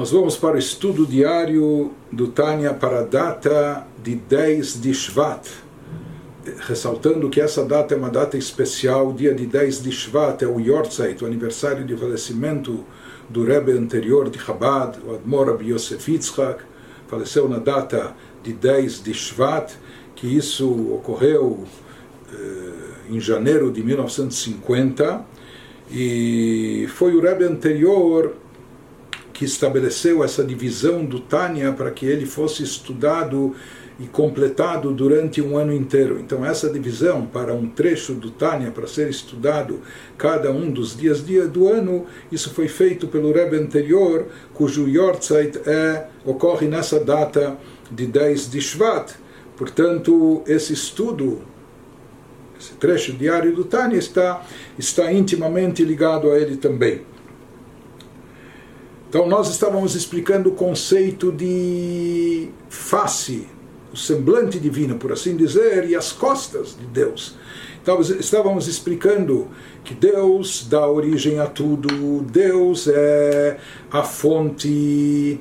Nós vamos para o estudo diário do Tânia para a data de 10 de Shvat, ressaltando que essa data é uma data especial, o dia de 10 de Shvat é o Yortzeit, o aniversário de falecimento do Rebbe anterior de Chabad, o Admor Rabbi Yosef Yitzchak, faleceu na data de 10 de Shvat, que isso ocorreu eh, em janeiro de 1950, e foi o Rebbe anterior que estabeleceu essa divisão do Tânia para que ele fosse estudado e completado durante um ano inteiro. Então, essa divisão para um trecho do Tânia, para ser estudado cada um dos dias do ano, isso foi feito pelo Rebbe anterior, cujo Yortzeit é, ocorre nessa data de 10 de Shvat. Portanto, esse estudo, esse trecho diário do Tânia está, está intimamente ligado a ele também. Então, nós estávamos explicando o conceito de face, o semblante divino, por assim dizer, e as costas de Deus. Então, estávamos explicando que Deus dá origem a tudo, Deus é a fonte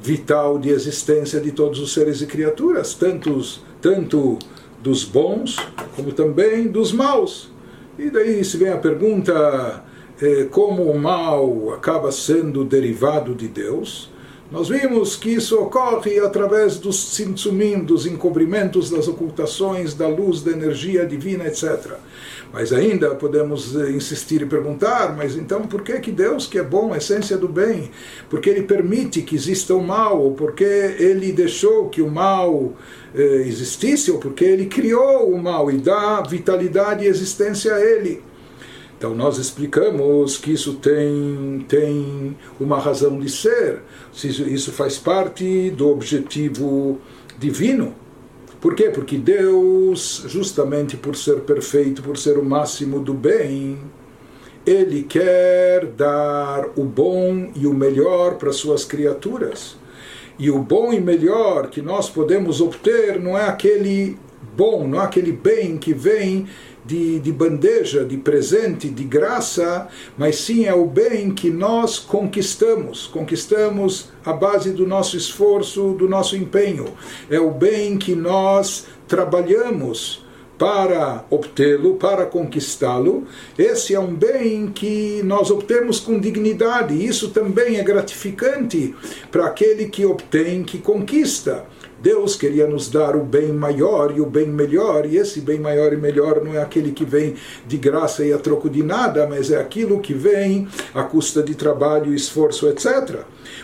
vital de existência de todos os seres e criaturas, tantos, tanto dos bons como também dos maus. E daí se vem a pergunta como o mal acaba sendo derivado de Deus, nós vimos que isso ocorre através dos simtsumim, dos encobrimentos, das ocultações, da luz, da energia divina, etc. Mas ainda podemos eh, insistir e perguntar, mas então por que que Deus, que é bom, a essência do bem, porque Ele permite que exista o mal, ou porque Ele deixou que o mal eh, existisse, ou porque Ele criou o mal e dá vitalidade e existência a Ele? Então nós explicamos que isso tem, tem uma razão de ser, isso faz parte do objetivo divino. Por quê? Porque Deus, justamente por ser perfeito, por ser o máximo do bem, ele quer dar o bom e o melhor para suas criaturas. E o bom e melhor que nós podemos obter não é aquele bom, não é aquele bem que vem de, de bandeja, de presente, de graça, mas sim é o bem que nós conquistamos. Conquistamos a base do nosso esforço, do nosso empenho. É o bem que nós trabalhamos para obtê-lo, para conquistá-lo. Esse é um bem que nós obtemos com dignidade. Isso também é gratificante para aquele que obtém, que conquista. Deus queria nos dar o bem maior e o bem melhor, e esse bem maior e melhor não é aquele que vem de graça e a troco de nada, mas é aquilo que vem à custa de trabalho, esforço, etc.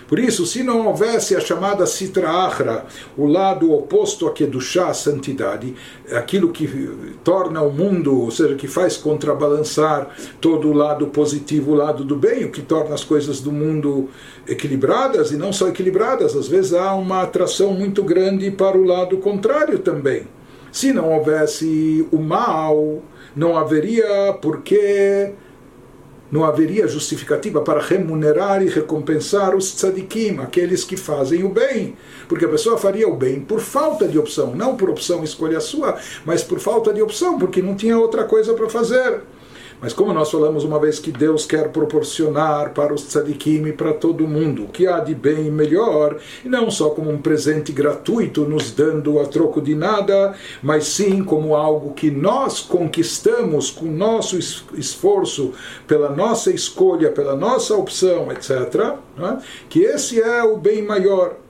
Por isso, se não houvesse a chamada Sitra Achra, o lado oposto a Kedushá, a santidade, aquilo que torna o mundo, ou seja, que faz contrabalançar todo o lado positivo, o lado do bem, o que torna as coisas do mundo equilibradas, e não só equilibradas, às vezes há uma atração muito grande para o lado contrário também. Se não houvesse o mal, não haveria por que não haveria justificativa para remunerar e recompensar os tzadikim, aqueles que fazem o bem. Porque a pessoa faria o bem por falta de opção, não por opção escolha sua, mas por falta de opção, porque não tinha outra coisa para fazer. Mas como nós falamos uma vez que Deus quer proporcionar para os tzadikim e para todo mundo o que há de bem e melhor, e não só como um presente gratuito nos dando a troco de nada, mas sim como algo que nós conquistamos com nosso esforço, pela nossa escolha, pela nossa opção, etc., né? que esse é o bem maior.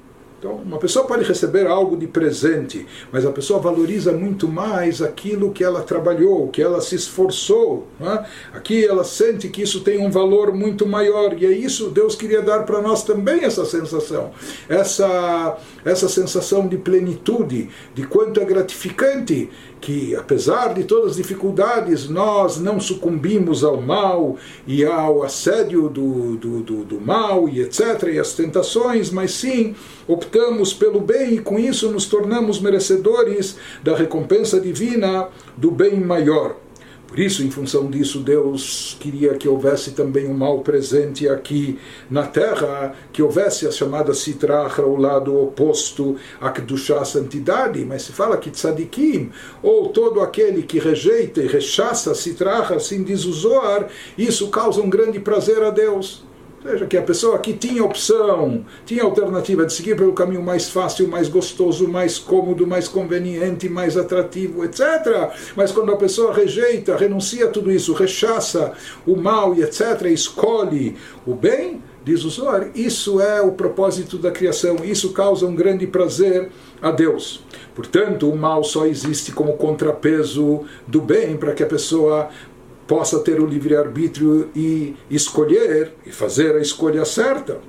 Então, uma pessoa pode receber algo de presente, mas a pessoa valoriza muito mais aquilo que ela trabalhou, que ela se esforçou. É? Aqui ela sente que isso tem um valor muito maior, e é isso Deus queria dar para nós também essa sensação, essa, essa sensação de plenitude, de quanto é gratificante que, apesar de todas as dificuldades, nós não sucumbimos ao mal e ao assédio do, do, do, do mal e etc., e as tentações, mas sim optamos pelo bem e com isso nos tornamos merecedores da recompensa divina do bem maior. Por isso, em função disso, Deus queria que houvesse também um mal presente aqui na terra, que houvesse a chamada Sitracha, o lado oposto a Kedushá, a santidade, mas se fala que Tzadikim, ou todo aquele que rejeita e rechaça a Sitracha, assim diz o Zohar, isso causa um grande prazer a Deus. Ou seja, que a pessoa que tinha opção, tinha alternativa de seguir pelo caminho mais fácil, mais gostoso, mais cômodo, mais conveniente, mais atrativo, etc. Mas quando a pessoa rejeita, renuncia a tudo isso, rechaça o mal e etc., escolhe o bem, diz o Zohar, isso é o propósito da criação, isso causa um grande prazer a Deus. Portanto, o mal só existe como contrapeso do bem para que a pessoa possa ter o livre-arbítrio e escolher e fazer a escolha certa.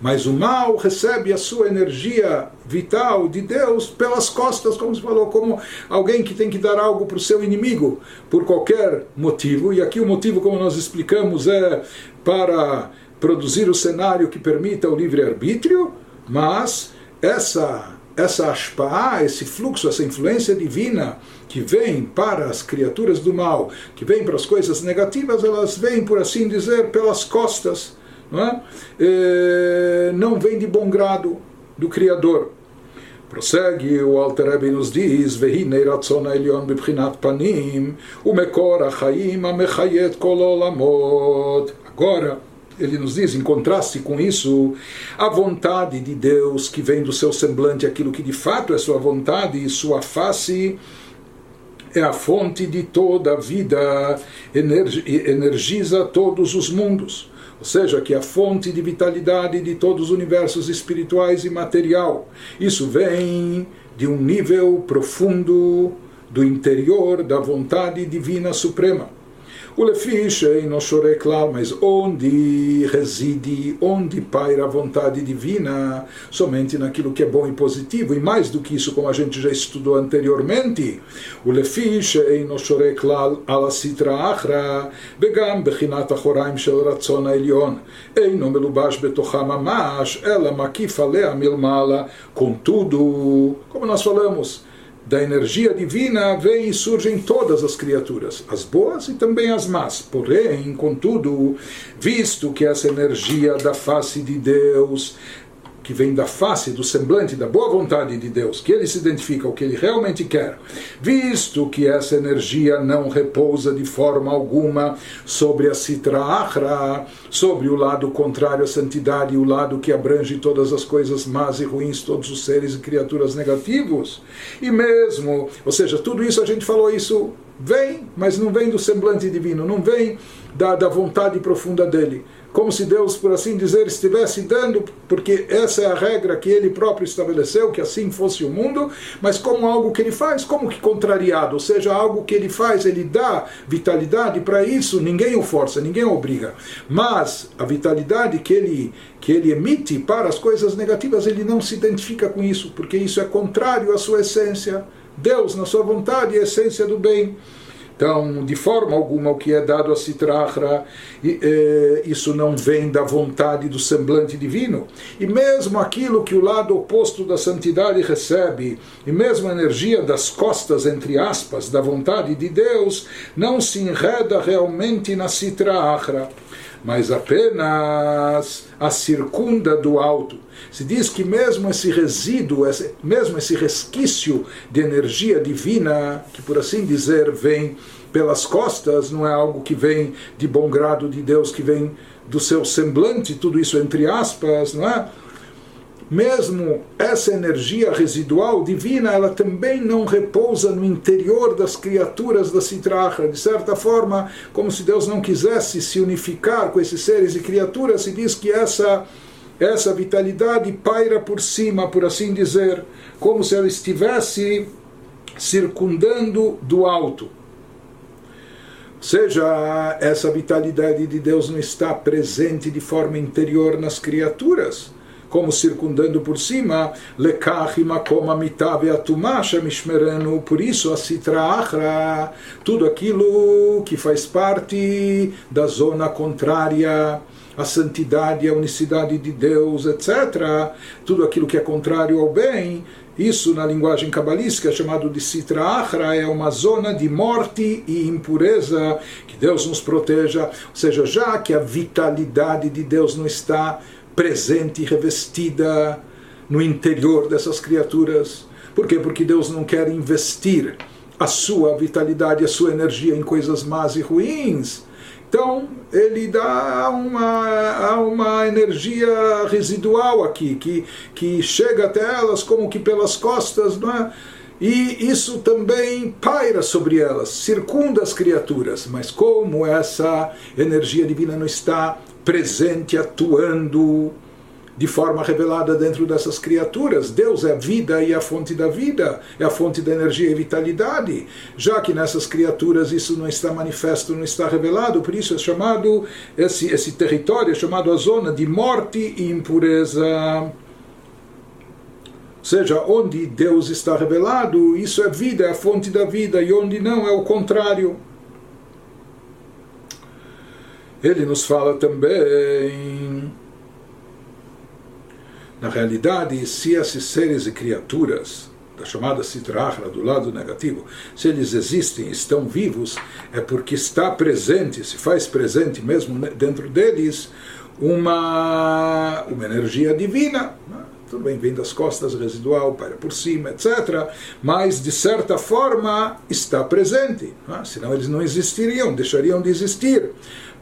Mas o mal recebe a sua energia vital de Deus pelas costas, como se falou, como alguém que tem que dar algo para o seu inimigo por qualquer motivo. E aqui o motivo, como nós explicamos, é para produzir o cenário que permita o livre-arbítrio, mas essa essa ashpa'ah, esse fluxo, essa influência divina que vem para as criaturas do mal, que vem para as coisas negativas, elas vêm, por assim dizer, pelas costas, não, é? Eh, não vem de bom grado do Criador. Prossegue o Alter Rebbe nos diz: Agora, ele nos diz, em contraste com isso, a vontade de Deus que vem do seu semblante, aquilo que de fato é sua vontade e sua face, é a fonte de toda a vida, energiza todos os mundos. Ou seja, que é a fonte de vitalidade de todos os universos espirituais e material. Isso vem de um nível profundo do interior da vontade divina suprema. Ulefi Shei eh, Noshore Klal, mas onde reside, onde paira a vontade divina, somente naquilo que é bom e positivo, e mais do que isso, como a gente já estudou anteriormente, o Ulefi Shei eh, Noshore Klal ala sitra achra, begam bechinat achoraim shel ratzon haelion, eino melubash betocham amash, ela makifa lea milmala, contudo, como nós falamos, da energia divina vem e surgem todas as criaturas, as boas e também as más. Porém, contudo, visto que essa energia da face de Deus que vem da face, do semblante, da boa vontade de Deus, que ele se identifica, o que ele realmente quer, visto que essa energia não repousa de forma alguma sobre a Sitra Achra, sobre o lado contrário à santidade, o lado que abrange todas as coisas más e ruins, todos os seres e criaturas negativos, e mesmo, ou seja, tudo isso a gente falou isso vem, mas não vem do semblante divino, não vem da, da vontade profunda dele como se Deus, por assim dizer, estivesse dando, porque essa é a regra que ele próprio estabeleceu, que assim fosse o mundo, mas como algo que ele faz, como que contrariado, ou seja, algo que ele faz, ele dá vitalidade para isso, ninguém o força, ninguém o obriga. Mas a vitalidade que ele, que ele emite para as coisas negativas, ele não se identifica com isso, porque isso é contrário à sua essência. Deus, na sua vontade, é a essência do bem. Então, de forma alguma, o que é dado a Sitrahra, eh, isso não vem da vontade do semblante divino. E mesmo aquilo que o lado oposto da santidade recebe, e mesmo a energia das costas, entre aspas, da vontade de Deus, não se enreda realmente na Sitrahra, mas apenas a circunda do alto. Se diz que mesmo esse resíduo, mesmo esse resquício de energia divina, que por assim dizer vem pelas costas, não é algo que vem de bom grado de Deus, que vem do seu semblante, tudo isso entre aspas, não é? Mesmo essa energia residual divina, ela também não repousa no interior das criaturas da Sitracha. De certa forma, como se Deus não quisesse se unificar com esses seres e criaturas, se diz que essa essa vitalidade paira por cima, por assim dizer, como se ela estivesse circundando do alto. Seja, essa vitalidade de Deus não está presente de forma interior nas criaturas, como circundando por cima, por isso a Sitra Achra, tudo aquilo que faz parte da zona contrária a santidade, a unicidade de Deus, etc., tudo aquilo que é contrário ao bem, isso na linguagem cabalística é chamado de Sitra Achra, é uma zona de morte e impureza, que Deus nos proteja, ou seja, já que a vitalidade de Deus não está presente e revestida no interior dessas criaturas. Por quê? Porque Deus não quer investir a sua vitalidade, a sua energia em coisas más e ruins então ele dá uma, uma energia residual aqui, que, que chega até elas como que pelas costas, não é? E isso também paira sobre elas, circunda as criaturas. Mas como essa energia divina não está presente, atuando de forma revelada dentro dessas criaturas. Deus é a vida e a fonte da vida, é a fonte da energia e vitalidade. Já que nessas criaturas isso não está manifesto, não está revelado, por isso é chamado, esse, esse território é chamado a zona de morte e impureza. Ou seja, onde Deus está revelado, isso é vida, é a fonte da vida, e onde não, é o contrário. Ele nos fala também na realidade, se esses seres e criaturas da chamada Sitrahra, do lado negativo, se eles existem, estão vivos, é porque está presente, se faz presente mesmo dentro deles, uma, uma energia divina. Né? Tudo bem, vem das costas, residual, para por cima, etc. Mas, de certa forma, está presente. Né? Senão eles não existiriam, deixariam de existir.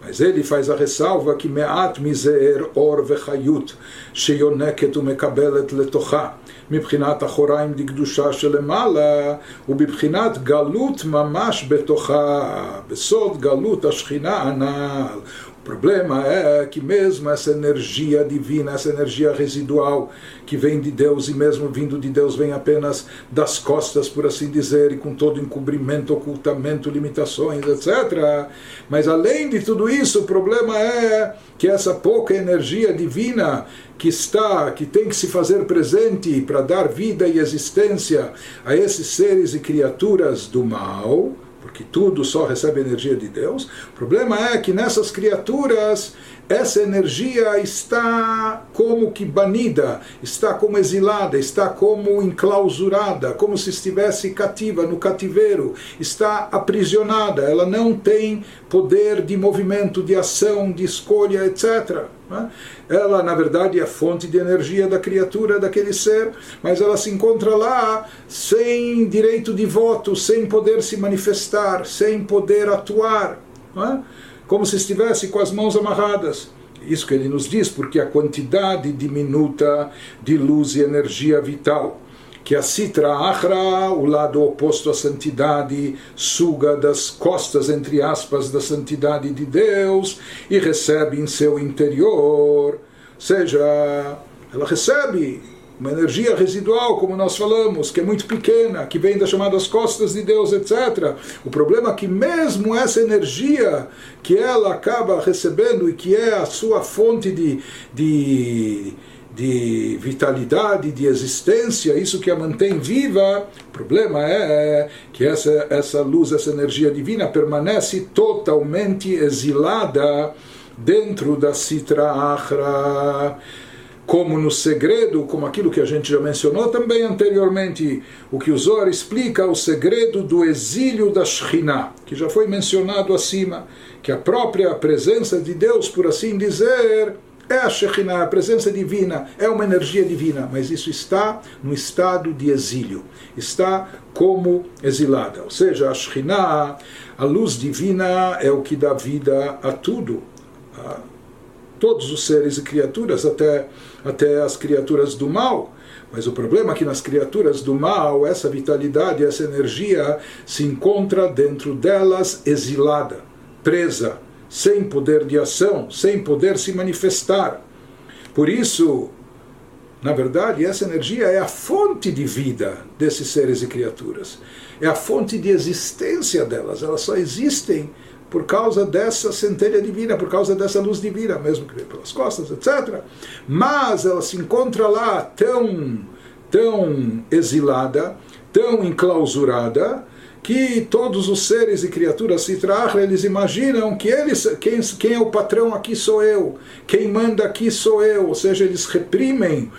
mas ele faz a ressalva que מעט מזער אור וחיות שיונקת ומקבלת לתוכה מבחינת אחוריים דקדושה שלמעלה ובבחינת גלות ממש בתוכה בסוד גלות השכינה הנ"ל o problema é que mesmo essa energia divina, essa energia residual que vem de Deus e mesmo vindo de Deus vem apenas das costas, por assim dizer, e com todo encobrimento, ocultamento, limitações, etc. Mas além de tudo isso, o problema é que essa pouca energia divina que está, que tem que se fazer presente para dar vida e existência a esses seres e criaturas do mal, porque tudo só recebe energia de Deus. O problema é que nessas criaturas essa energia está como que banida, está como exilada, está como enclausurada, como se estivesse cativa no cativeiro, está aprisionada, ela não tem poder de movimento, de ação, de escolha, etc. Né? Ela, na verdade, é a fonte de energia da criatura, daquele ser, mas ela se encontra lá sem direito de voto, sem poder se manifestar, sem poder atuar. É? como se estivesse com as mãos amarradas. Isso que ele nos diz, porque a quantidade diminuta de luz e energia vital que a Sitra Achra, o lado oposto à santidade, suga das costas, entre aspas, da santidade de Deus e recebe em seu interior. Ou seja, ela recebe uma energia residual, como nós falamos, que é muito pequena, que vem das chamadas costas de Deus, etc. O problema é que mesmo essa energia que ela acaba recebendo e que é a sua fonte de, de, de vitalidade, de existência, isso que a mantém viva, o problema é, é que essa, essa luz, essa energia divina permanece totalmente exilada dentro da Sitra Achra como no segredo, como aquilo que a gente já mencionou também anteriormente, o que o Zohar explica, o segredo do exílio da Shekhinah, que já foi mencionado acima, que a própria presença de Deus, por assim dizer, é a Shekhinah, a presença divina, é uma energia divina, mas isso está no estado de exílio, está como exilada. Ou seja, a Shekhinah, a luz divina, é o que dá vida a tudo, a todos os seres e criaturas, até até as criaturas do mal. Mas o problema é que nas criaturas do mal, essa vitalidade, essa energia se encontra dentro delas exilada, presa, sem poder de ação, sem poder se manifestar. Por isso, na verdade, essa energia é a fonte de vida desses seres e criaturas. É a fonte de existência delas. Elas só existem por causa dessa centelha divina, por causa dessa luz divina, mesmo que pelas costas, etc. Mas ela se encontra lá tão, tão exilada, tão enclausurada, que todos os seres e criaturas Sitrahra, eles imaginam que eles, quem, quem é o patrão aqui sou eu, quem manda aqui sou eu, ou seja, eles reprimem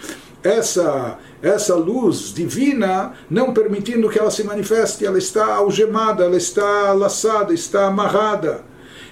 essa essa luz divina, não permitindo que ela se manifeste, ela está algemada, ela está laçada, está amarrada.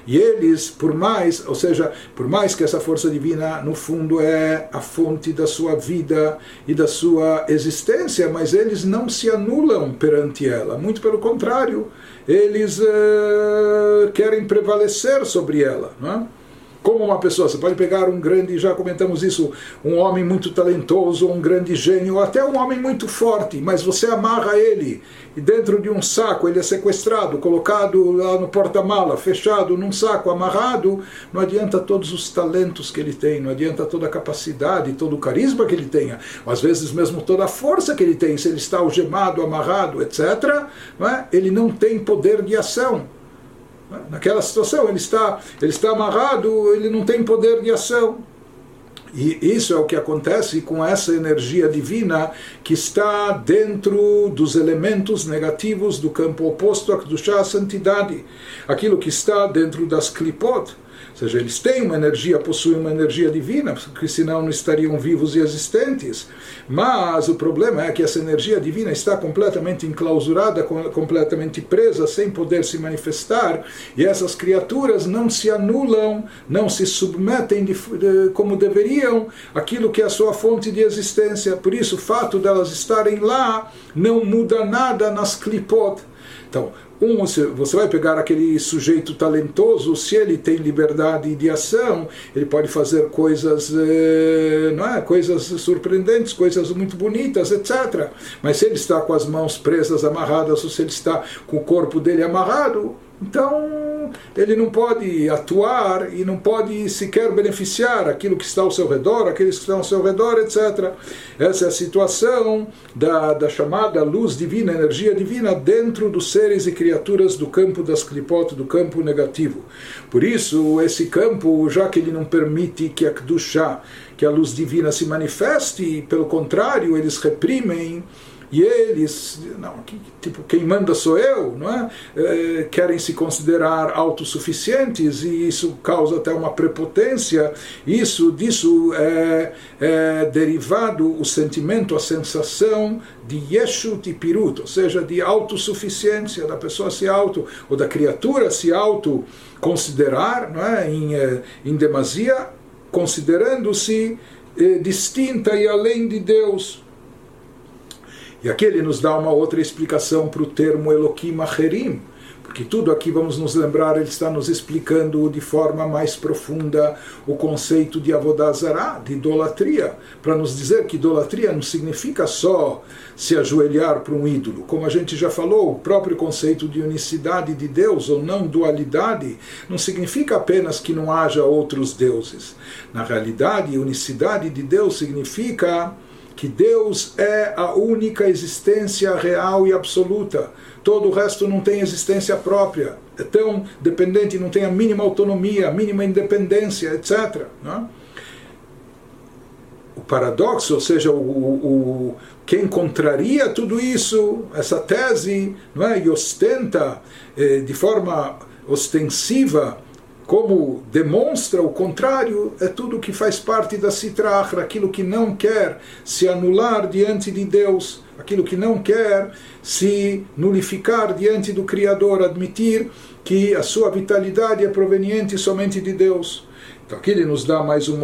E eles, por mais, ou seja, por mais que essa força divina no fundo é a fonte da sua vida e da sua existência, mas eles não se anulam perante ela, muito pelo contrário, eles uh, querem prevalecer sobre ela. Não é? Como uma pessoa, você pode pegar um grande, já comentamos isso, um homem muito talentoso, um grande gênio, até um homem muito forte, mas você amarra ele e dentro de um saco ele é sequestrado, colocado lá no porta-mala, fechado num saco, amarrado, não adianta todos os talentos que ele tem, não adianta toda a capacidade, todo o carisma que ele tenha, às vezes mesmo toda a força que ele tem, se ele está algemado, amarrado, etc., não é? ele não tem poder de ação. Naquela situação, ele está, ele está amarrado, ele não tem poder de ação. E isso é o que acontece com essa energia divina que está dentro dos elementos negativos do campo oposto a Kedushá, a santidade. Aquilo que está dentro das klipot, seja, eles têm uma energia, possuem uma energia divina, porque senão não estariam vivos e existentes. Mas o problema é que essa energia divina está completamente enclausurada, completamente presa, sem poder se manifestar, e essas criaturas não se anulam, não se submetem de, de, como deveriam aquilo que é a sua fonte de existência. Por isso, o fato delas estarem lá não muda nada nas clipot. Então, um, você vai pegar aquele sujeito talentoso, se ele tem liberdade de ação, ele pode fazer coisas, eh, não é? coisas surpreendentes, coisas muito bonitas, etc. Mas se ele está com as mãos presas, amarradas, ou se ele está com o corpo dele amarrado, então, ele não pode atuar e não pode sequer beneficiar aquilo que está ao seu redor, aqueles que estão ao seu redor, etc. Essa é a situação da, da chamada luz divina, energia divina, dentro dos seres e criaturas do campo das clipot, do campo negativo. Por isso, esse campo, já que ele não permite que a Kedushá, que a luz divina se manifeste, pelo contrário, eles reprimem e eles, não, tipo, quem manda sou eu, não é? é? querem se considerar autossuficientes e isso causa até uma prepotência. Isso disso é, é derivado o sentimento, a sensação de yeshut e pirut, ou seja, de autossuficiência da pessoa se auto ou da criatura se auto considerar, não é? Em, é, em demasia, considerando-se eh, distinta e além de Deus. E aqui ele nos dá uma outra explicação para o termo Elohim Acherim, porque tudo aqui, vamos nos lembrar, ele está nos explicando de forma mais profunda o conceito de avodazará, de idolatria, para nos dizer que idolatria não significa só se ajoelhar para um ídolo. Como a gente já falou, o próprio conceito de unicidade de Deus ou não dualidade não significa apenas que não haja outros deuses. Na realidade, unicidade de Deus significa que Deus é a única existência real e absoluta. Todo o resto não tem existência própria. É tão dependente, não tem a mínima autonomia, a mínima independência, etc. Não? É? O paradoxo, ou seja, o, o, quem contraria tudo isso, essa tese, não é? e ostenta eh, de forma ostensiva como demonstra o contrário, é tudo que faz parte da Sitrachra, aquilo que não quer se anular diante de Deus, aquilo que não quer se nulificar diante do Criador, admitir que a sua vitalidade é proveniente somente de Deus. Aqui ele nos dá mais um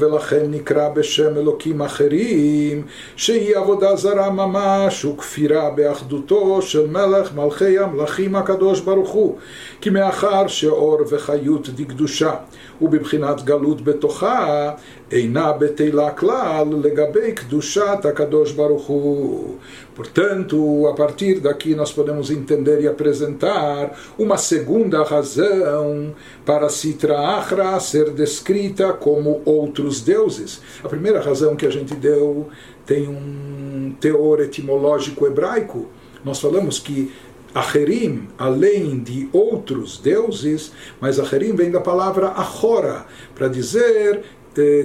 ולכן נקרא בשם אלוקים אחרים, שהיא עבודה זרה ממש וכפירה באחדותו של מלך מלכי המלכים הקדוש ברוך הוא, כי מאחר שאור וחיות דקדושה ובבחינת גלות בתוכה, אינה בטלה כלל לגבי קדושת הקדוש ברוך הוא. Portanto, a partir daqui nós podemos entender e apresentar uma segunda razão para Sitra Achra ser descrita como outros deuses. A primeira razão que a gente deu tem um teor etimológico hebraico. Nós falamos que Acherim, além de outros deuses, mas Acherim vem da palavra Achora, para dizer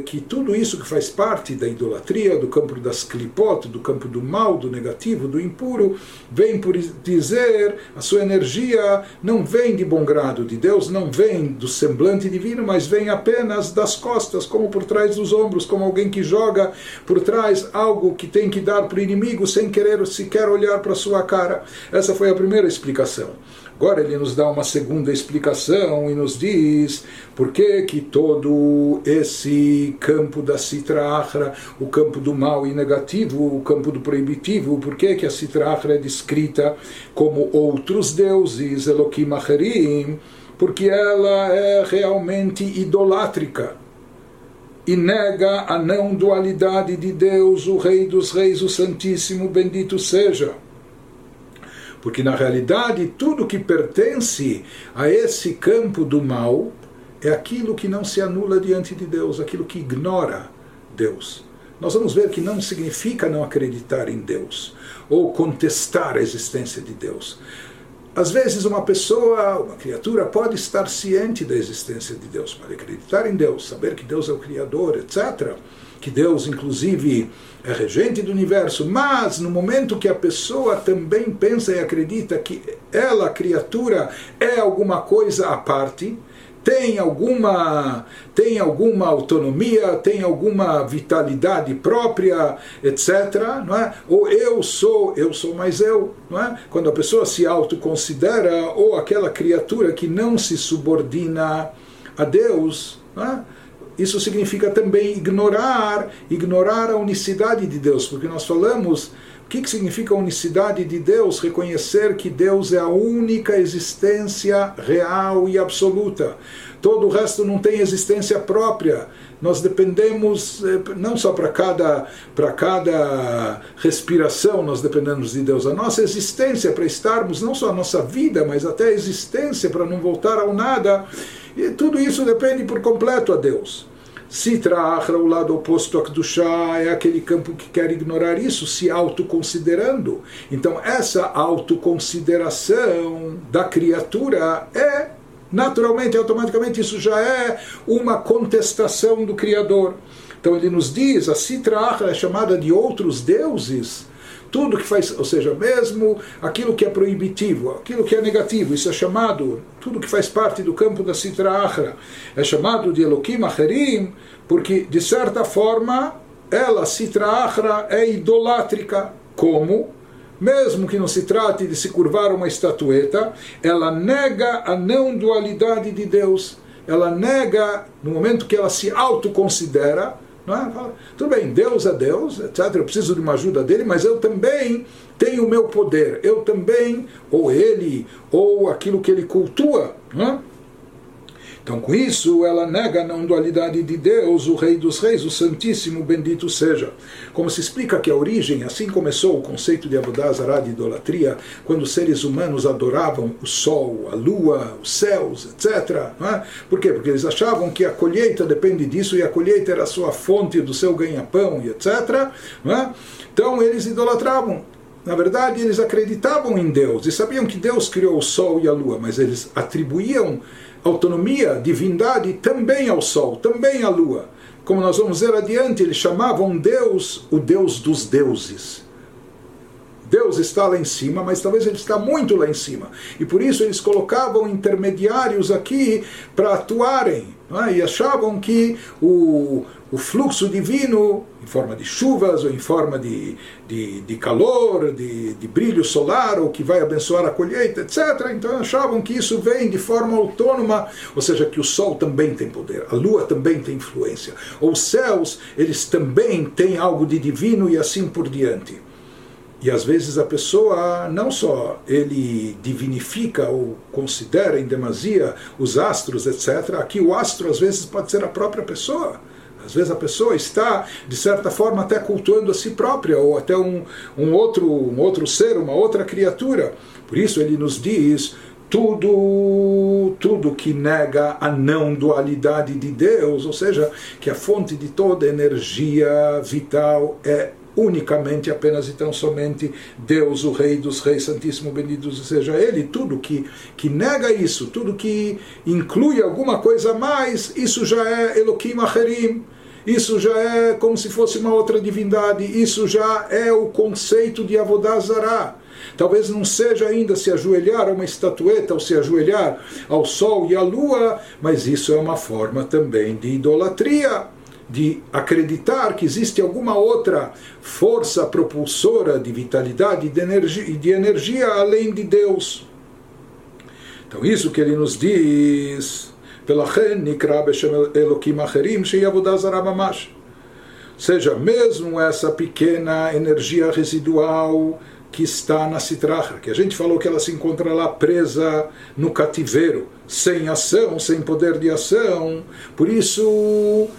que tudo isso que faz parte da idolatria, do campo das clipot, do campo do mal, do negativo, do impuro, vem por dizer a sua energia não vem de bom grado de Deus, não vem do semblante divino, mas vem apenas das costas, como por trás dos ombros, como alguém que joga por trás algo que tem que dar para o inimigo sem querer sequer olhar para sua cara. Essa foi a primeira explicação. Agora ele nos dá uma segunda explicação e nos diz por que, que todo esse campo da Sitra o campo do mal e negativo, o campo do proibitivo, por que, que a Sitra é descrita como outros deuses, Elohim Acherim, porque ela é realmente idolátrica e nega a não dualidade de Deus, o Rei dos Reis, o Santíssimo, bendito seja. Porque na realidade tudo que pertence a esse campo do mal é aquilo que não se anula diante de Deus, aquilo que ignora Deus. Nós vamos ver que não significa não acreditar em Deus ou contestar a existência de Deus. Às vezes, uma pessoa, uma criatura, pode estar ciente da existência de Deus, pode acreditar em Deus, saber que Deus é o Criador, etc. Que Deus, inclusive, é regente do universo, mas no momento que a pessoa também pensa e acredita que ela, criatura, é alguma coisa à parte, tem alguma tem alguma autonomia, tem alguma vitalidade própria, etc. Não é? Ou eu sou, eu sou mais eu. Não é? Quando a pessoa se autoconsidera ou aquela criatura que não se subordina a Deus, não é? Isso significa também ignorar, ignorar a unicidade de Deus, porque nós falamos o que, que significa a unicidade de Deus? Reconhecer que Deus é a única existência real e absoluta. Todo o resto não tem existência própria. Nós dependemos, eh, não só para cada, para cada respiração, nós dependemos de Deus. A nossa existência para estarmos, não só a nossa vida, mas até a existência para não voltar ao nada. E tudo isso depende por completo a Deus. Sitra Achra, o lado oposto a Kedushá, é aquele campo que quer ignorar isso, se autoconsiderando. Então, essa autoconsideração da criatura é, naturalmente, automaticamente, isso já é uma contestação do Criador. Então, ele nos diz: a Sitra Achra é chamada de outros deuses tudo que faz, ou seja, mesmo aquilo que é proibitivo, aquilo que é negativo, isso é chamado, tudo que faz parte do campo da Sitra Achra, é chamado de Elohim Acherim, porque de certa forma ela, Sitra Achra, é idolátrica. Como? Mesmo que não se trate de se curvar uma estatueta, ela nega a não dualidade de Deus. Ela nega, no momento que ela se autoconsidera, não é? Fala, tudo bem, Deus é Deus, etc. Eu preciso de uma ajuda dele, mas eu também tenho o meu poder. Eu também, ou ele, ou aquilo que ele cultua. Não é? Então, com isso, ela nega a não dualidade de Deus, o Rei dos Reis, o Santíssimo, bendito seja. Como se explica que a origem, assim começou o conceito de Abodazará, de idolatria, quando os seres humanos adoravam o sol, a lua, os céus, etc. É? Por quê? Porque eles achavam que a colheita depende disso e a colheita era a sua fonte do seu ganha-pão e etc. É? Então, eles idolatravam na verdade, eles acreditavam em Deus e sabiam que Deus criou o sol e a lua, mas eles atribuíam autonomia, divindade também ao Sol, também à Lua. Como nós vamos ver adiante, eles chamavam Deus o Deus dos deuses. Deus está lá em cima, mas talvez ele está muito lá em cima. E por isso eles colocavam intermediários aqui para atuarem. É? E achavam que o, o fluxo divino, em forma de chuvas, ou em forma de, de, de calor, de, de brilho solar, ou que vai abençoar a colheita, etc. Então achavam que isso vem de forma autônoma, ou seja, que o sol também tem poder, a lua também tem influência, os céus, eles também têm algo de divino e assim por diante. E às vezes a pessoa não só ele divinifica ou considera em demasia os astros, etc. Aqui o astro às vezes pode ser a própria pessoa. Às vezes a pessoa está, de certa forma, até cultuando a si própria, ou até um, um, outro, um outro ser, uma outra criatura. Por isso ele nos diz tudo, tudo que nega a não dualidade de Deus, ou seja, que a fonte de toda energia vital é unicamente, apenas e tão somente Deus, o Rei dos Reis, Santíssimo, bendito seja Ele. Tudo que, que nega isso, tudo que inclui alguma coisa a mais, isso já é Elohim Acherim isso já é como se fosse uma outra divindade, isso já é o conceito de Avodazará. Talvez não seja ainda se ajoelhar a uma estatueta ou se ajoelhar ao sol e à lua, mas isso é uma forma também de idolatria, de acreditar que existe alguma outra força propulsora de vitalidade e de energia, de energia além de Deus. Então isso que ele nos diz, Pelachem nikra beshem elokim acherim mamash. Seja mesmo essa pequena energia residual que está na citracha, que a gente falou que ela se encontra lá presa no cativeiro, sem ação, sem poder de ação. Por isso,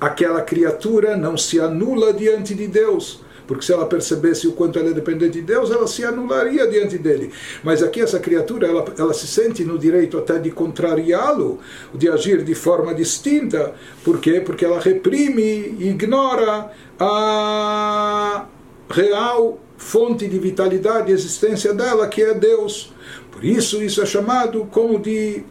aquela criatura não se anula diante de Deus porque se ela percebesse o quanto ela é dependente de Deus, ela se anularia diante dele. Mas aqui essa criatura, ela, ela se sente no direito até de contrariá-lo, de agir de forma distinta. Por quê? Porque ela reprime e ignora a real fonte de vitalidade e existência dela, que é Deus. Por isso, isso é chamado como de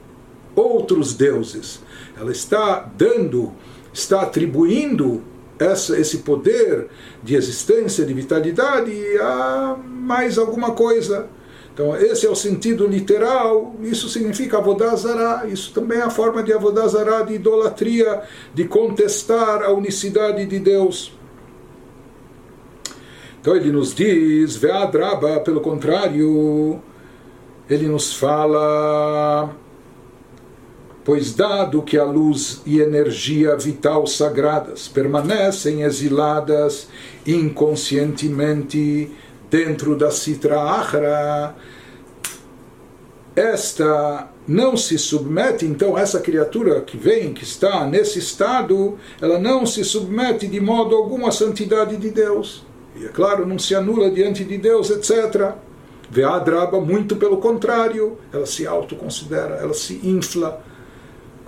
outros deuses. Ela está dando, está atribuindo essa, esse poder de existência, de vitalidade a mais alguma coisa. Então, esse é o sentido literal, isso significa avodazará, isso também é a forma de avodazará, de idolatria, de contestar a unicidade de Deus. Então ele nos diz, Veadraba, pelo contrário, ele nos fala pois dado que a luz e energia vital sagradas permanecem exiladas inconscientemente dentro da Sitra Achra, esta não se submete, então essa criatura que vem, que está nesse estado, ela não se submete de modo algum à santidade de Deus. E é claro, não se anula diante de Deus, etc. Veadraba, muito pelo contrário, ela se autoconsidera, ela se infla,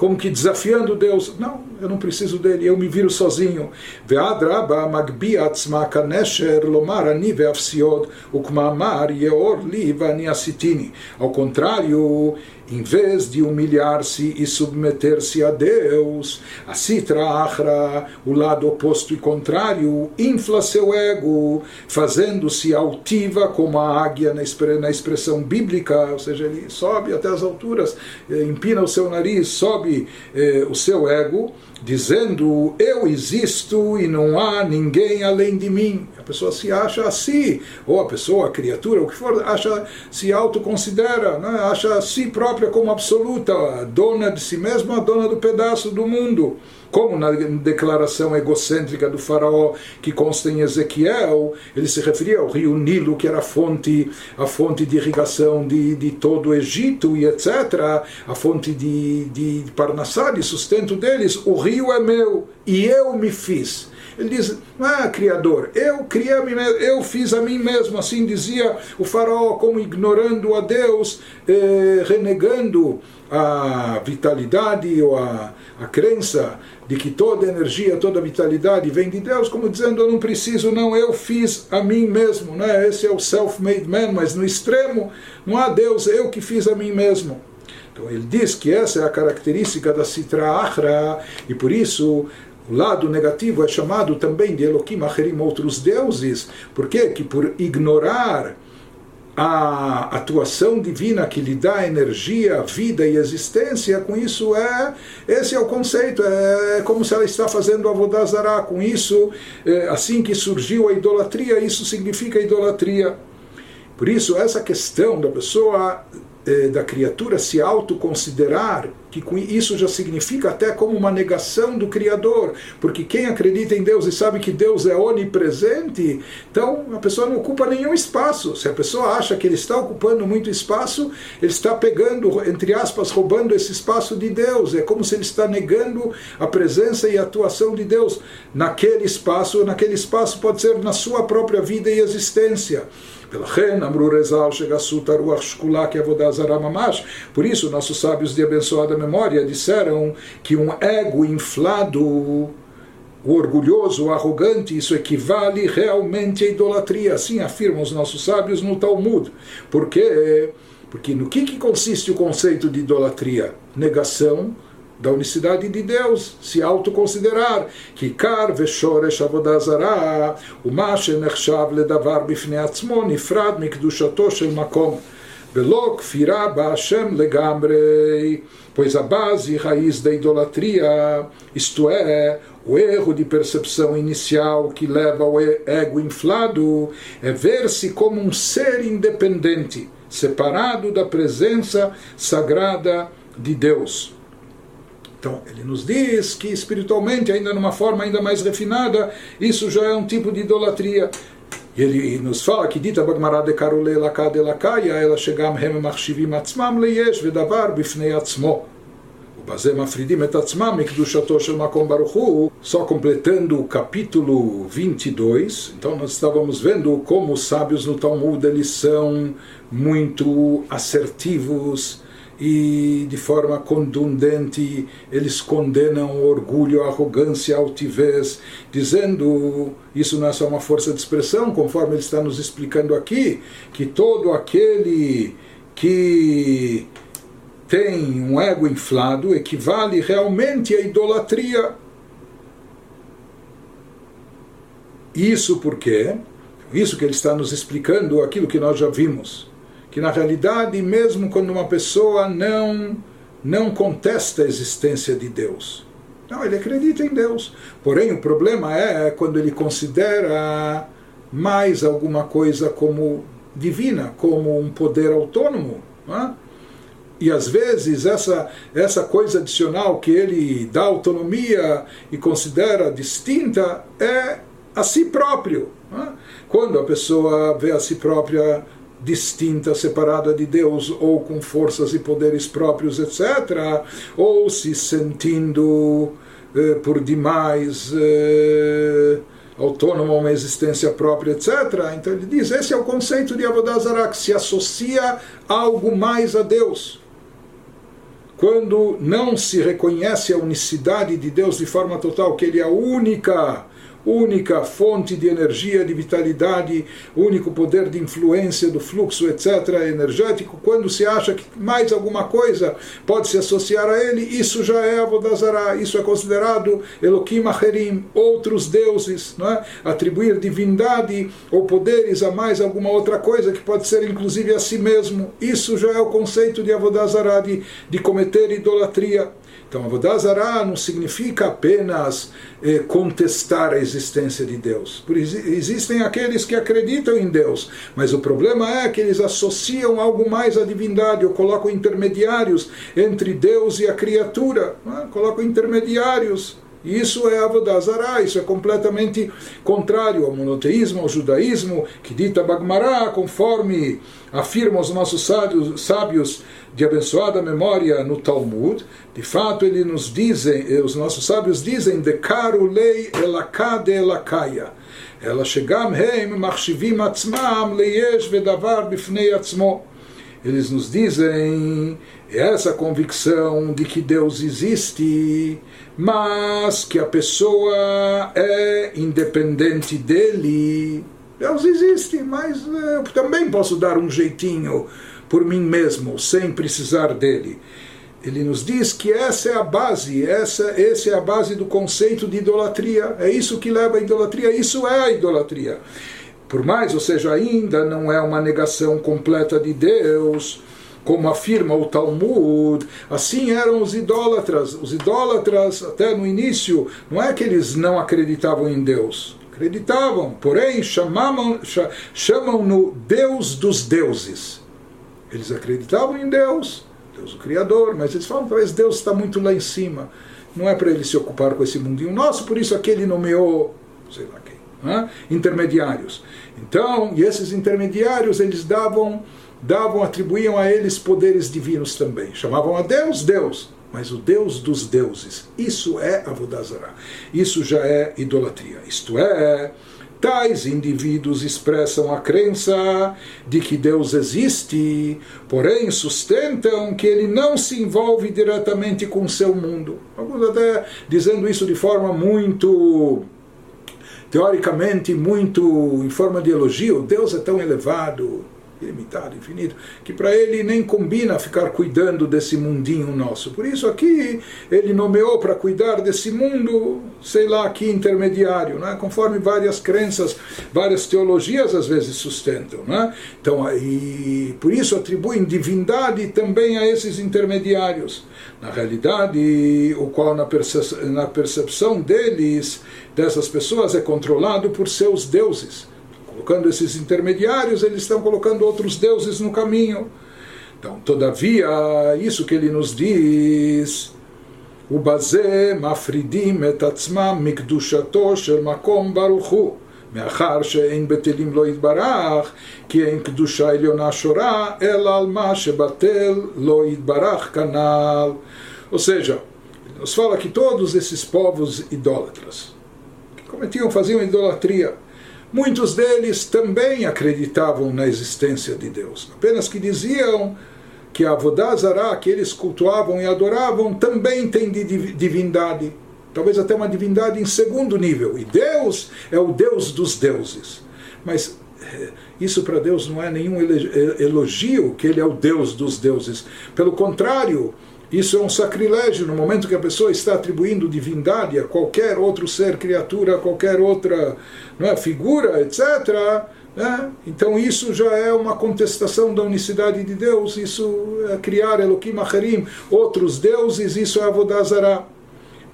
como que desafiando Deus. Não, eu não preciso dele, eu me viro sozinho. Magbi atzma lomar. Ao contrário, em vez de humilhar-se e submeter-se a Deus, a Sitra Achra, o lado oposto e contrário, infla seu ego, fazendo-se altiva como a águia na expressão bíblica, ou seja, ele sobe até as alturas, eh, empina o seu nariz, sobe eh, o seu ego, dizendo eu existo e não há ninguém além de mim. A pessoa se acha assim, ou a pessoa, a criatura, o que for, acha, se autoconsidera, né? acha a si própria como absoluta, dona de si mesma, dona do pedaço do mundo como na declaração egocêntrica do faraó que consta em Ezequiel, ele se referia ao rio Nilo, que era a fonte, a fonte de irrigação de, de todo o Egito e etc., a fonte de, de Parnassá, de sustento deles. O rio é meu e eu me fiz. Ele diz: Ah, Criador, eu criei a mim mesmo, eu fiz a mim mesmo. Assim dizia o faraó, como ignorando a Deus, eh, renegando a vitalidade ou a, a crença de que toda energia, toda vitalidade vem de Deus, como dizendo eu não preciso, não, eu fiz a mim mesmo, né? esse é o self-made man, mas no extremo não há Deus, eu que fiz a mim mesmo. Então ele diz que essa é a característica da Sitra Achra, e por isso o lado negativo é chamado também de Elohim Acherim, outros deuses, porque que por ignorar a atuação divina que lhe dá energia, vida e existência, com isso é esse é o conceito, é como se ela está fazendo avodazará, com isso, é, assim que surgiu a idolatria, isso significa idolatria. Por isso, essa questão da pessoa eh, da criatura se autoconsiderar, que com isso já significa até como uma negação do Criador, porque quem acredita em Deus e sabe que Deus é onipresente, então a pessoa não ocupa nenhum espaço. Se a pessoa acha que ele está ocupando muito espaço, ele está pegando, entre aspas, roubando esse espaço de Deus. É como se ele está negando a presença e a atuação de Deus naquele espaço, naquele espaço pode ser na sua própria vida e existência. Por isso, nossos sábios de abençoada memória disseram que um ego inflado, o orgulhoso, o arrogante, isso equivale realmente à idolatria. Assim afirmam os nossos sábios no Talmud. Por quê? Porque no que, que consiste o conceito de idolatria? Negação da unicidade de Deus, se autoconsiderar que kar o avodazara, uma le davar bifnei atzmo nifrad mikdushato shel makom. Velok firá Hashem legamrei, pois a base e raiz da idolatria, isto é, o erro de percepção inicial que leva ao ego inflado, é ver-se como um ser independente, separado da presença sagrada de Deus. Então, ele nos diz que espiritualmente, ainda numa forma ainda mais refinada, isso já é um tipo de idolatria. E ele nos fala que dita Bagmará de Karule Elaka de Elakaya, ela chegam hem machshivim atzmam leyesh vedavar bifnei atzmo. ובזה מפרידים את עצמם מקדושתו של מקום ברוך הוא, só completando o capítulo 22, então nós estávamos vendo como os sábios no Talmud eles são muito assertivos e de forma contundente eles condenam o orgulho, a arrogância, a altivez, dizendo isso não é só uma força de expressão, conforme ele está nos explicando aqui, que todo aquele que tem um ego inflado equivale realmente à idolatria. Isso porque, isso que ele está nos explicando, aquilo que nós já vimos, que na realidade, mesmo quando uma pessoa não, não contesta a existência de Deus, não, ele acredita em Deus. Porém, o problema é quando ele considera mais alguma coisa como divina, como um poder autônomo. É? E às vezes essa, essa coisa adicional que ele dá autonomia e considera distinta é a si próprio. Né? Quando a pessoa vê a si própria distinta, separada de Deus, ou com forças e poderes próprios, etc., ou se sentindo eh, por demais eh, autônomo, uma existência própria, etc. Então ele diz: esse é o conceito de Avodazara, que se associa algo mais a Deus quando não se reconhece a unicidade de Deus de forma total, que Ele é a única única fonte de energia, de vitalidade, único poder de influência do fluxo, etc., energético, quando se acha que mais alguma coisa pode se associar a ele, isso já é Avodazara, isso é considerado Elohim Acherim, outros deuses, não é? atribuir divindade ou poderes a mais alguma outra coisa que pode ser inclusive a si mesmo, isso já é o conceito de Avodazara, de, de cometer idolatria. Então, Avodazara não significa apenas eh, contestar a existência de Deus. Por, existem aqueles que acreditam em Deus, mas o problema é que eles associam algo mais à divindade, ou colocam intermediários entre Deus e a criatura, é? colocam intermediários isso é Avodazara, isso é completamente contrário ao monoteísmo, ao judaísmo, que dita Bagmará, conforme afirmam os nossos sábios, sábios de abençoada memória no Talmud. De fato, eles nos dizem, eh, os nossos sábios dizem, de Karu lei elakade elakaya. Ela chegam heim machshivim atzmam leyesh vedavar bifnei atzmo. Eles nos dizem essa convicção de que Deus existe mas que a pessoa é independente dele. Deus existe, mas eu também posso dar um jeitinho por mim mesmo, sem precisar dele. Ele nos diz que essa é a base, essa, essa é a base do conceito de idolatria. É isso que leva à idolatria, isso é a idolatria. Por mais, ou seja, ainda não é uma negação completa de Deus, como afirma o Talmud, assim eram os idólatras. Os idólatras, até no início, não é que eles não acreditavam em Deus. Acreditavam, porém chamavam, chamam no Deus dos deuses. Eles acreditavam em Deus, Deus o Criador, mas eles falam talvez Deus está muito lá em cima. Não é para ele se ocupar com esse mundinho nosso, por isso aquele nomeou, sei lá quem, é? intermediários. Então, e esses intermediários, eles davam davam, atribuíam a eles poderes divinos também. Chamavam a Deus Deus, mas o Deus dos deuses. Isso é Avodazara. Isso já é idolatria. Isto é, tais indivíduos expressam a crença de que Deus existe, porém sustentam que ele não se envolve diretamente com o seu mundo. Alguns até dizendo isso de forma muito teoricamente muito em forma de elogio, Deus é tão elevado, ilimitado, infinito, que para ele nem combina ficar cuidando desse mundinho nosso. Por isso aqui ele nomeou para cuidar desse mundo, sei lá, que intermediário, né? conforme várias crenças, várias teologias às vezes sustentam. Né? Então, e por isso atribuem divindade também a esses intermediários. Na realidade, o qual na na percepção deles, dessas pessoas, é controlado por seus deuses Colocando esses intermediários, eles estão colocando outros deuses no caminho. Então, todavia, isso que ele nos diz, o bazé mafridim et atzmam mikdushato shel makom baruchu. מאחר שאין בטלים לא יתברך, כי אין קדושה עליונה שורה, אלא על מה שבטל לא יתברך כנ"ל. Ou seja, nos fala que todos esses povos idólatras, que cometiam, faziam idolatria, muitos deles também acreditavam na existência de Deus, apenas que diziam que a Avodazara, que eles cultuavam e adoravam, também tem divindade talvez até uma divindade em segundo nível. E Deus é o Deus dos deuses. Mas eh, isso para Deus não é nenhum elogio que ele é o Deus dos deuses. Pelo contrário, isso é um sacrilégio no momento que a pessoa está atribuindo divindade a qualquer outro ser, criatura, qualquer outra não é, figura, etc. Né? Então isso já é uma contestação da unicidade de Deus, isso é criar Elohim Acherim, outros deuses, isso é Avodazara.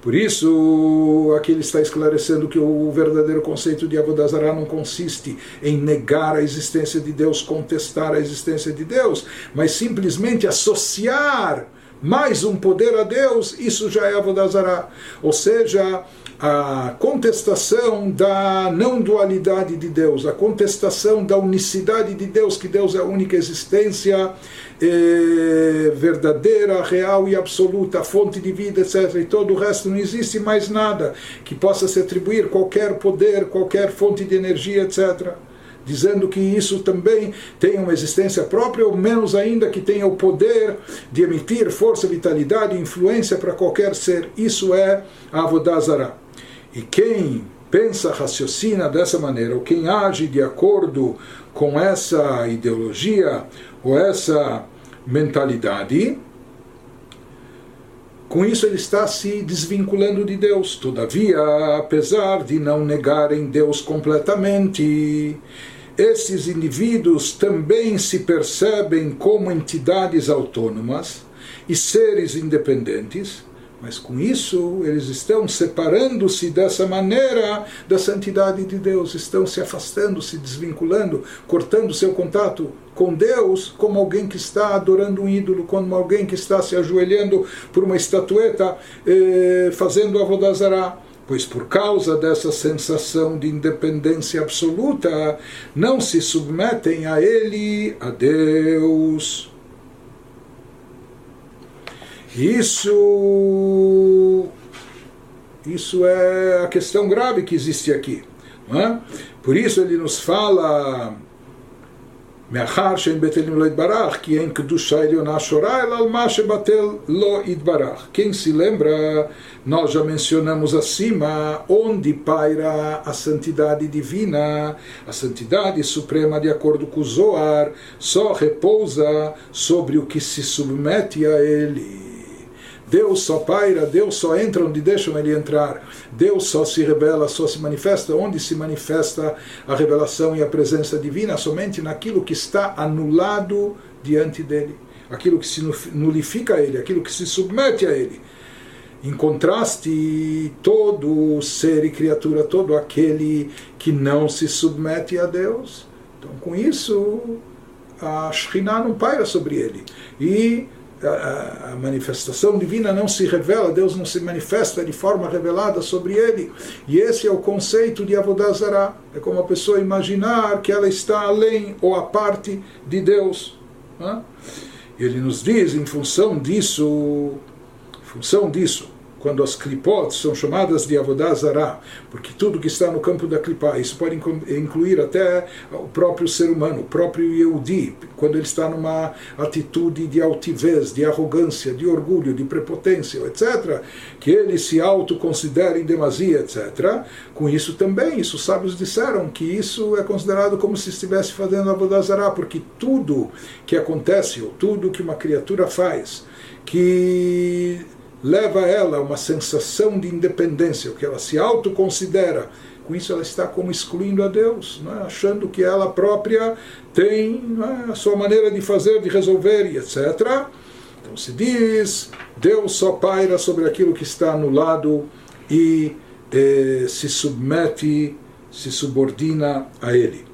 Por isso, aqui ele está esclarecendo que o verdadeiro conceito de Avodazara não consiste em negar a existência de Deus, contestar a existência de Deus, mas simplesmente associar mais um poder a Deus, isso já é Avodazara. Ou seja, a contestação da não dualidade de Deus, a contestação da unicidade de Deus, que Deus é a única existência eh, verdadeira, real e absoluta, fonte de vida, etc. E todo o resto não existe mais nada que possa se atribuir qualquer poder, qualquer fonte de energia, etc dizendo que isso também tem uma existência própria, ou menos ainda que tenha o poder de emitir força, vitalidade e influência para qualquer ser. Isso é Avodazara. E quem pensa, raciocina dessa maneira, ou quem age de acordo com essa ideologia ou essa mentalidade, com isso ele está se desvinculando de Deus. Todavia, apesar de não negarem Deus completamente, esses indivíduos também se percebem como entidades autônomas e seres independentes mas com isso, eles estão separando-se dessa maneira da santidade de Deus, estão se afastando, se desvinculando, cortando seu contato com Deus, como alguém que está adorando um ídolo, como alguém que está se ajoelhando por uma estatueta, eh, fazendo a Vodazará. Pois por causa dessa sensação de independência absoluta, não se submetem a Ele, a Deus. Isso, isso é a questão grave que existe aqui. Não é? Por isso ele nos fala מאחר שאין בטלים לא יתברך, כי אין קדושה עליונה שורה, אלא על מה שבטל לא יתברך. Quem se lembra, nós já mencionamos acima, onde paira a santidade divina, a santidade suprema de acordo com o Zoar, só repousa sobre o que se submete a ele. Deus só paira, Deus só entra onde deixam ele entrar. Deus só se revela, só se manifesta onde se manifesta a revelação e a presença divina, somente naquilo que está anulado diante dele, aquilo que se nulifica a ele, aquilo que se submete a ele. Em contraste, todo ser e criatura, todo aquele que não se submete a Deus. Então, com isso, a Shekhinah não paira sobre ele. E a, manifestação divina não se revela, Deus não se manifesta de forma revelada sobre ele. E esse é o conceito de Avodazara. É como a pessoa imaginar que ela está além ou a parte de Deus. Ele nos diz, em função disso, em função disso, quando as klipot são chamadas de avodazara, porque tudo que está no campo da klipa, isso pode incluir até o próprio ser humano, o próprio Yehudi, quando ele está numa atitude de altivez, de arrogância, de orgulho, de prepotência, etc., que ele se autoconsidera em demasia, etc., com isso também, isso os sábios disseram que isso é considerado como se estivesse fazendo avodazara, porque tudo que acontece, ou tudo que uma criatura faz, que leva ela a uma sensação de independência, o que ela se autoconsidera. Com isso, ela está como excluindo a Deus, é? achando que ela própria tem é? a sua maneira de fazer, de resolver e etc. Então se diz: Deus só paira sobre aquilo que está anulado e eh, se submete, se subordina a Ele.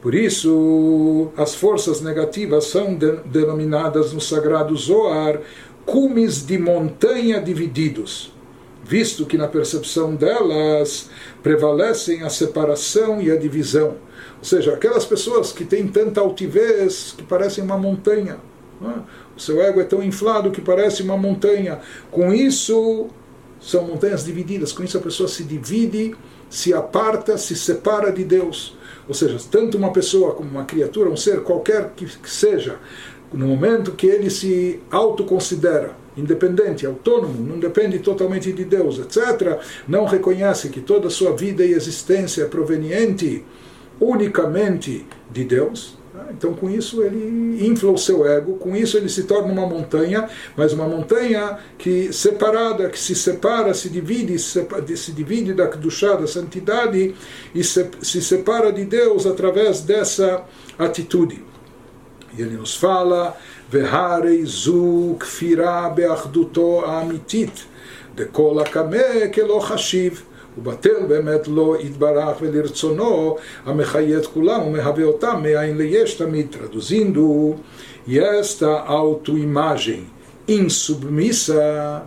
Por isso, as forças negativas são de, denominadas no sagrado Zoar cumes de montanha divididos, visto que na percepção delas prevalecem a separação e a divisão. Ou seja, aquelas pessoas que têm tanta altivez que parecem uma montanha. É? O seu ego é tão inflado que parece uma montanha. Com isso, são montanhas divididas. Com isso, a pessoa se divide, se aparta, se separa de Deus. Ou seja, tanto uma pessoa como uma criatura, um ser qualquer que seja, no momento que ele se autoconsidera independente, autônomo, não depende totalmente de Deus, etc., não reconhece que toda a sua vida e existência é proveniente unicamente de Deus? Né? Então, com isso, ele infla o seu ego, com isso, ele se torna uma montanha, mas uma montanha que separada, que se separa, se divide, se, divide da Kedushá, da santidade, e se, se separa de Deus através dessa atitude. E ele nos fala: zu amitit, de kelo hashiv. ובטל באמת לא יתברך ולרצונו המחיה את כולם ומהווה אותם מאין ליש תמיד. Traduzindo, e esta autoimagem insubmissa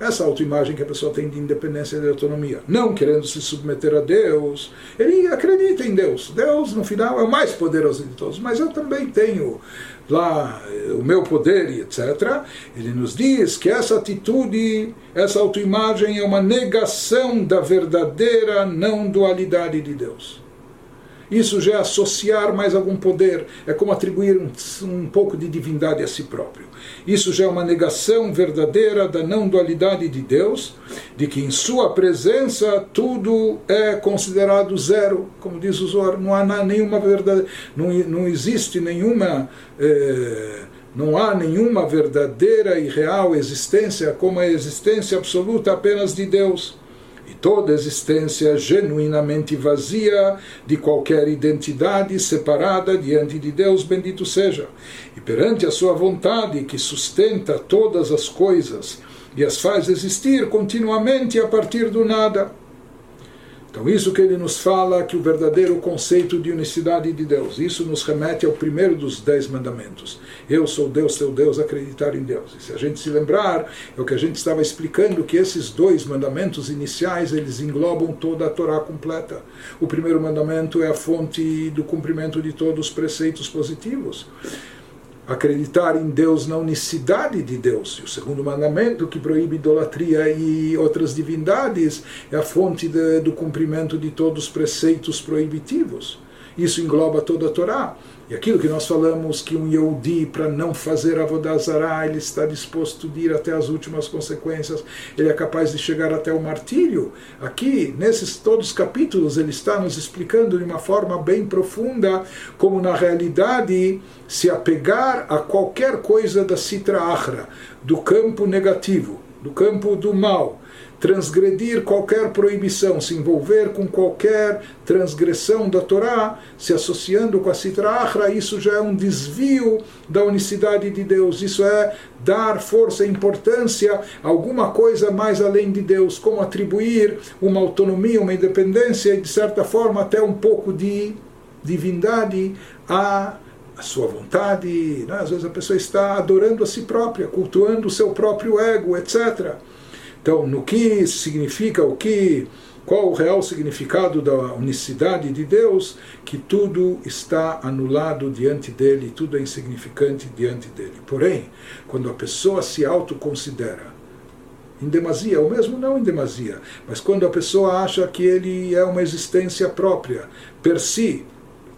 essa autoimagem que a pessoa tem de independência e de autonomia, não querendo se submeter a Deus, ele acredita em Deus. Deus, no final, é o mais poderoso de todos, mas eu também tenho lá eh, o meu poder e etc. Ele nos diz que essa atitude, essa autoimagem é uma negação da verdadeira não dualidade de Deus. Isso já é associar mais algum poder, é como atribuir um, um pouco de divindade a si próprio. Isso já é uma negação verdadeira da não dualidade de Deus, de que em sua presença tudo é considerado zero, como diz o Zohar, não há nenhuma verdade, não, não existe nenhuma. Eh, não há nenhuma verdadeira e real existência como a existência absoluta apenas de Deus toda existência genuinamente vazia de qualquer identidade separada diante de Deus, bendito seja. E perante a sua vontade que sustenta todas as coisas e as faz existir continuamente a partir do nada. Então, isso que ele nos fala, que o verdadeiro conceito de unicidade de Deus, isso nos remete ao primeiro dos dez mandamentos. Eu sou Deus, teu Deus, acreditar em Deus. E se a gente se lembrar, é o que a gente estava explicando, que esses dois mandamentos iniciais, eles englobam toda a Torá completa. O primeiro mandamento é a fonte do cumprimento de todos os preceitos positivos acreditar em Deus na unicidade de Deus. E o segundo mandamento, que proíbe idolatria e outras divindades, é a fonte de, do cumprimento de todos os preceitos proibitivos. Isso engloba toda a Torá. E aquilo que nós falamos que um Yehudi, para não fazer Avodazará, ele está disposto de ir até as últimas consequências, ele é capaz de chegar até o martírio. Aqui, nesses todos os capítulos, ele está nos explicando de uma forma bem profunda como, na realidade, se apegar a qualquer coisa da Sitra Achra, do campo negativo, do campo do mal, transgredir qualquer proibição, se envolver com qualquer transgressão da Torá, se associando com a Sitra Achra, isso já é um desvio da unicidade de Deus. Isso é dar força e importância a alguma coisa mais além de Deus, como atribuir uma autonomia, uma independência e, de certa forma, até um pouco de divindade a a sua vontade. Né? Às vezes a pessoa está adorando a si própria, cultuando o seu próprio ego, etc. Então, no que significa o que, qual o real significado da unicidade de Deus, que tudo está anulado diante dele, tudo é insignificante diante dele. Porém, quando a pessoa se autoconsidera em demasia, ou mesmo não em demasia, mas quando a pessoa acha que ele é uma existência própria, per si,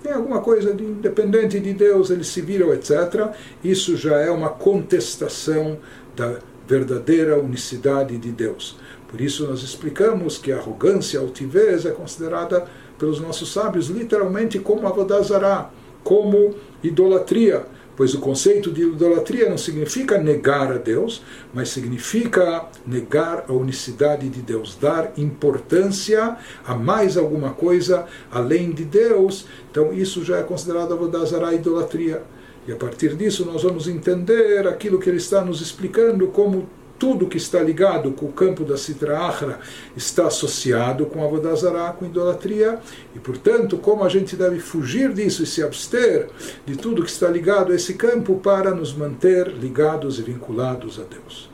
tem alguma coisa de independente de Deus, ele se vira, etc., isso já é uma contestação da verdadeira unicidade de Deus. Por isso nós explicamos que a arrogância, a altivez é considerada pelos nossos sábios literalmente como avodazará, como idolatria, pois o conceito de idolatria não significa negar a Deus, mas significa negar a unicidade de Deus, dar importância a mais alguma coisa além de Deus. Então isso já é considerado avodazará, idolatria. E a partir disso nós vamos entender aquilo que ele está nos explicando como tudo que está ligado com o campo da Sitra Achra está associado com a Vodazara, com idolatria, e portanto, como a gente deve fugir disso e se abster de tudo que está ligado a esse campo para nos manter ligados e vinculados a Deus.